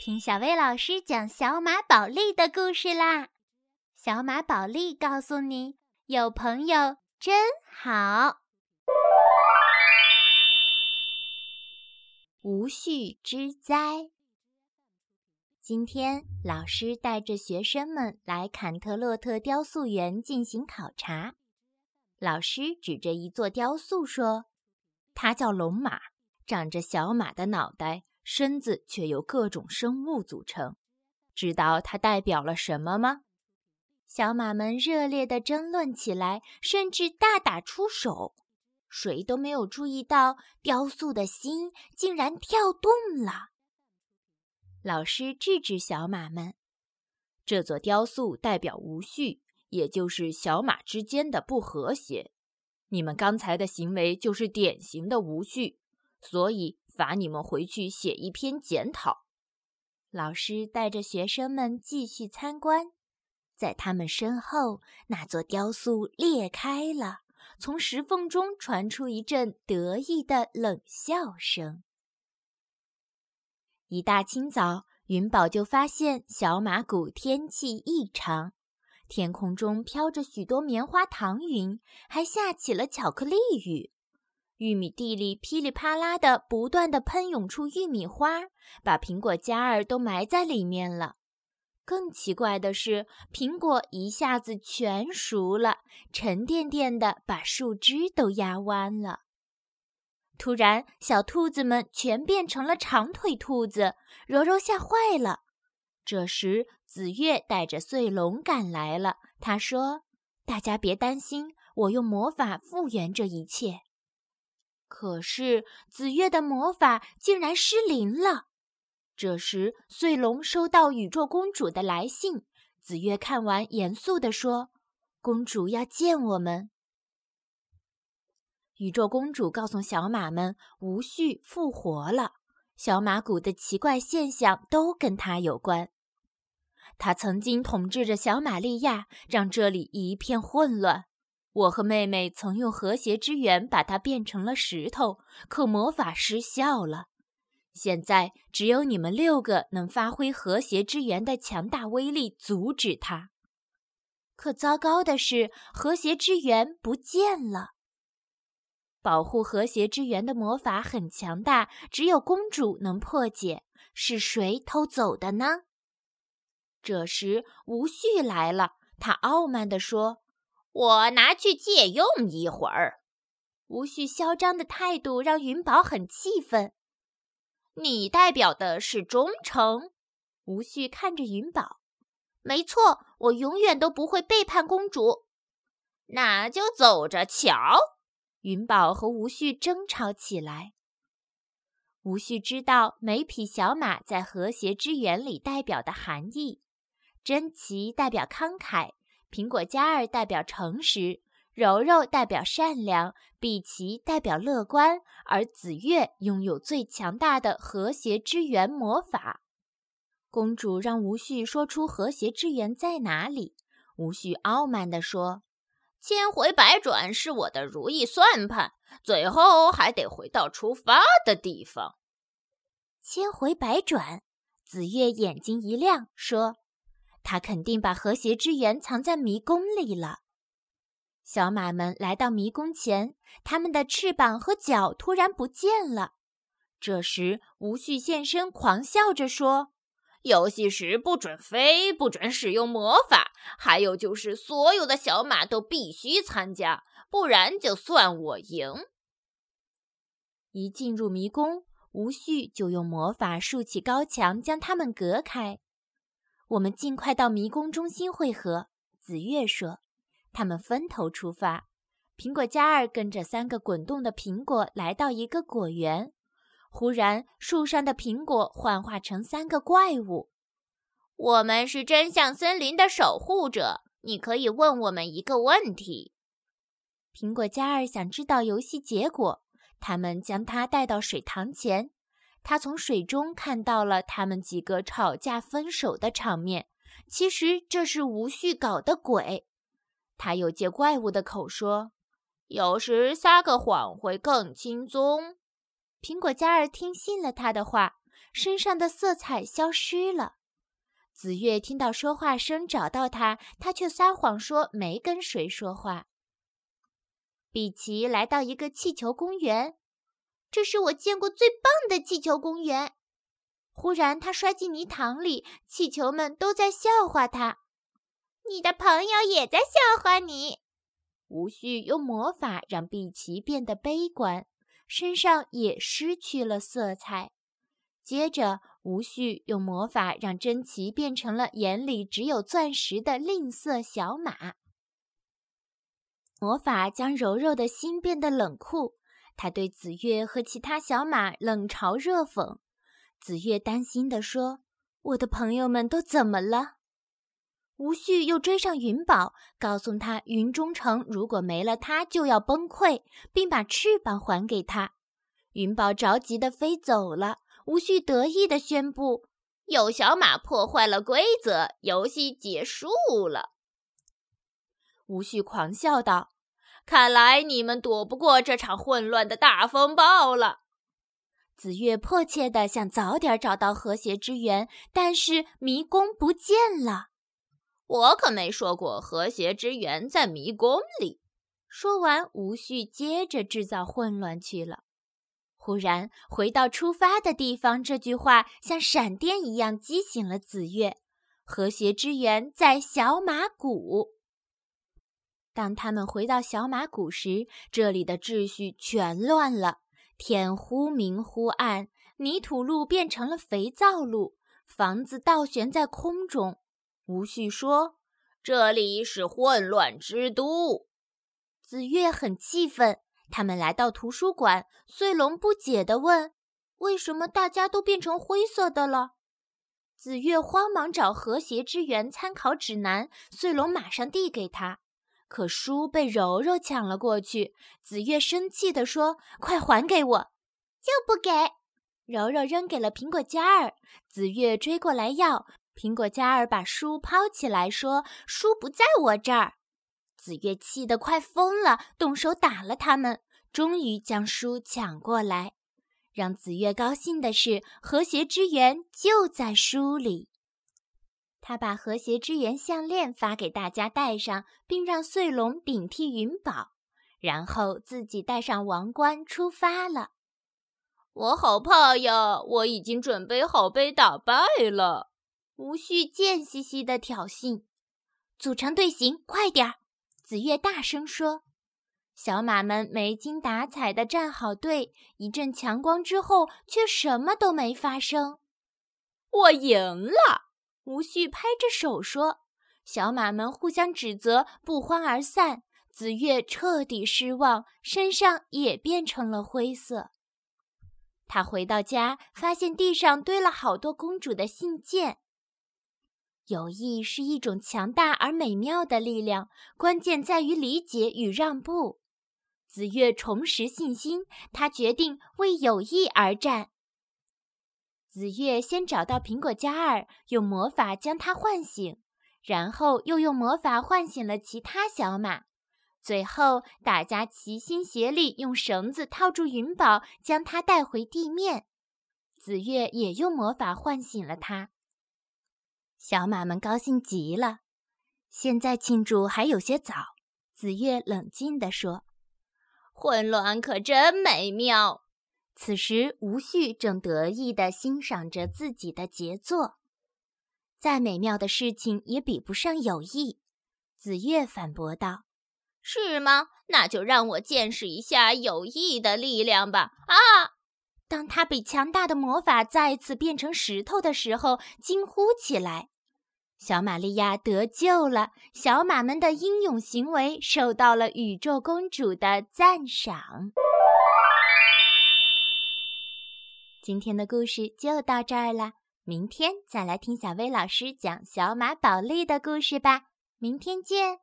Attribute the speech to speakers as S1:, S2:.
S1: 听小薇老师讲小马宝莉的故事啦！小马宝莉告诉你，有朋友真好。无序之灾。今天老师带着学生们来坎特洛特雕塑园进行考察。老师指着一座雕塑说：“它叫龙马，长着小马的脑袋。”身子却由各种生物组成，知道它代表了什么吗？小马们热烈地争论起来，甚至大打出手。谁都没有注意到，雕塑的心竟然跳动了。老师制止小马们：“
S2: 这座雕塑代表无序，也就是小马之间的不和谐。你们刚才的行为就是典型的无序，所以。”罚你们回去写一篇检讨。
S1: 老师带着学生们继续参观，在他们身后，那座雕塑裂开了，从石缝中传出一阵得意的冷笑声。一大清早，云宝就发现小马谷天气异常，天空中飘着许多棉花糖云，还下起了巧克力雨。玉米地里噼里啪啦的，不断的喷涌出玉米花，把苹果荚儿都埋在里面了。更奇怪的是，苹果一下子全熟了，沉甸甸的，把树枝都压弯了。突然，小兔子们全变成了长腿兔子，柔柔吓坏了。这时，紫月带着穗龙赶来了。他说：“大家别担心，我用魔法复原这一切。”可是紫月的魔法竟然失灵了。这时，穗龙收到宇宙公主的来信。紫月看完，严肃地说：“公主要见我们。”宇宙公主告诉小马们，无序复活了，小马谷的奇怪现象都跟他有关。他曾经统治着小玛利亚，让这里一片混乱。我和妹妹曾用和谐之源把它变成了石头，可魔法失效了。现在只有你们六个能发挥和谐之源的强大威力阻止它。可糟糕的是，和谐之源不见了。保护和谐之源的魔法很强大，只有公主能破解。是谁偷走的呢？这时，无序来了，他傲慢地说。
S3: 我拿去借用一会儿。
S1: 无序嚣张的态度让云宝很气愤。
S3: 你代表的是忠诚。
S1: 无序看着云宝，
S3: 没错，我永远都不会背叛公主。那就走着瞧。
S1: 云宝和无序争吵起来。无序知道每匹小马在和谐之源里代表的含义。珍奇代表慷慨。苹果嘉儿代表诚实，柔柔代表善良，碧琪代表乐观，而紫月拥有最强大的和谐之源魔法。公主让无序说出和谐之源在哪里。无序傲慢地说：“
S3: 千回百转是我的如意算盘，最后还得回到出发的地方。”
S1: 千回百转，紫月眼睛一亮，说。他肯定把和谐之源藏在迷宫里了。小马们来到迷宫前，它们的翅膀和脚突然不见了。这时，无序现身，狂笑着说：“
S3: 游戏时不准飞，不准使用魔法，还有就是所有的小马都必须参加，不然就算我赢。”
S1: 一进入迷宫，无序就用魔法竖起高墙，将它们隔开。我们尽快到迷宫中心汇合。”紫月说。他们分头出发。苹果嘉儿跟着三个滚动的苹果来到一个果园。忽然，树上的苹果幻化成三个怪物。
S3: 我们是真相森林的守护者，你可以问我们一个问题。
S1: 苹果嘉儿想知道游戏结果。他们将他带到水塘前。他从水中看到了他们几个吵架分手的场面。其实这是无序搞的鬼。他又借怪物的口说：“
S3: 有时撒个谎会更轻松。”
S1: 苹果嘉儿听信了他的话。身上的色彩消失了。紫月听到说话声，找到他，他却撒谎说没跟谁说话。比奇来到一个气球公园，这是我见过最棒的气球公园。忽然，他摔进泥塘里，气球们都在笑话他。你的朋友也在笑话你。无序用魔法让碧琪变得悲观，身上也失去了色彩。接着，无序用魔法让珍奇变成了眼里只有钻石的吝啬小马。魔法将柔柔的心变得冷酷，他对紫月和其他小马冷嘲热讽。紫月担心地说：“我的朋友们都怎么了？”吴旭又追上云宝，告诉他云中城如果没了他就要崩溃，并把翅膀还给他。云宝着急地飞走了。吴旭得意地宣布：“
S3: 有小马破坏了规则，游戏结束了。”
S1: 吴旭狂笑道：“
S3: 看来你们躲不过这场混乱的大风暴了。”
S1: 紫月迫切地想早点找到和谐之源，但是迷宫不见了。
S3: 我可没说过和谐之源在迷宫里。
S1: 说完，无序接着制造混乱去了。忽然，回到出发的地方，这句话像闪电一样激醒了紫月。和谐之源在小马谷。当他们回到小马谷时，这里的秩序全乱了。天忽明忽暗，泥土路变成了肥皂路，房子倒悬在空中。无序说：“
S3: 这里是混乱之都。”
S1: 紫月很气愤。他们来到图书馆，穗龙不解地问：“为什么大家都变成灰色的了？”紫月慌忙找和谐之源参考指南，穗龙马上递给他，可书被柔柔抢了过去。紫月生气地说：“快还给我！”
S4: 就不给。
S1: 柔柔扔给了苹果嘉儿，紫月追过来要。苹果嘉儿把书抛起来，说：“书不在我这儿。”紫月气得快疯了，动手打了他们，终于将书抢过来。让紫月高兴的是，和谐之源就在书里。他把和谐之源项链发给大家戴上，并让穗龙顶替云宝，然后自己戴上王冠出发了。
S3: 我好怕呀！我已经准备好被打败了。
S1: 无序贱兮兮的挑衅：“组成队形，快点儿！”紫月大声说。小马们没精打采地站好队，一阵强光之后，却什么都没发生。
S3: 我赢了！
S1: 无序拍着手说。小马们互相指责，不欢而散。紫月彻底失望，身上也变成了灰色。他回到家，发现地上堆了好多公主的信件。友谊是一种强大而美妙的力量，关键在于理解与让步。紫月重拾信心，他决定为友谊而战。紫月先找到苹果嘉儿，用魔法将它唤醒，然后又用魔法唤醒了其他小马。最后，大家齐心协力，用绳子套住云宝，将它带回地面。紫月也用魔法唤醒了他。小马们高兴极了。现在庆祝还有些早，紫月冷静地说：“
S3: 混乱可真美妙。”
S1: 此时，无序正得意地欣赏着自己的杰作。再美妙的事情也比不上友谊。”紫月反驳道。
S3: “是吗？那就让我见识一下友谊的力量吧！”啊！
S1: 当他被强大的魔法再次变成石头的时候，惊呼起来。小玛利亚得救了，小马们的英勇行为受到了宇宙公主的赞赏。今天的故事就到这儿了，明天再来听小薇老师讲小马宝莉的故事吧。明天见。